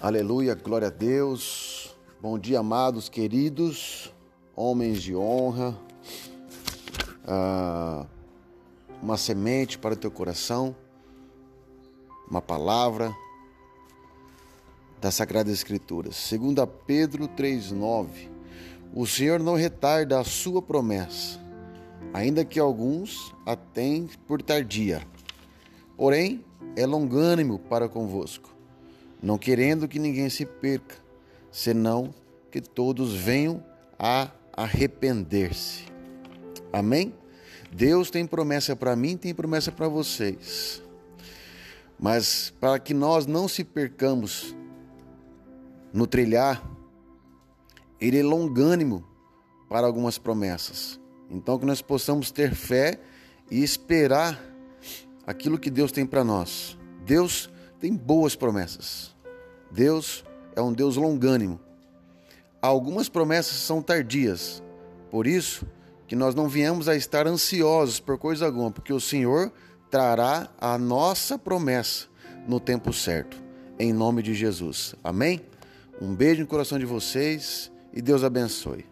Aleluia, glória a Deus. Bom dia, amados, queridos, homens de honra. Ah, uma semente para o teu coração, uma palavra da Sagrada Escritura. Segundo Pedro 3:9. O Senhor não retarda a sua promessa, ainda que alguns a tenham por tardia. Porém, é longânimo para convosco não querendo que ninguém se perca, senão que todos venham a arrepender-se. Amém? Deus tem promessa para mim, tem promessa para vocês. Mas para que nós não se percamos no trilhar, ele é longânimo para algumas promessas. Então que nós possamos ter fé e esperar aquilo que Deus tem para nós. Deus tem boas promessas. Deus é um Deus longânimo. Algumas promessas são tardias, por isso que nós não viemos a estar ansiosos por coisa alguma, porque o Senhor trará a nossa promessa no tempo certo, em nome de Jesus. Amém? Um beijo no coração de vocês e Deus abençoe.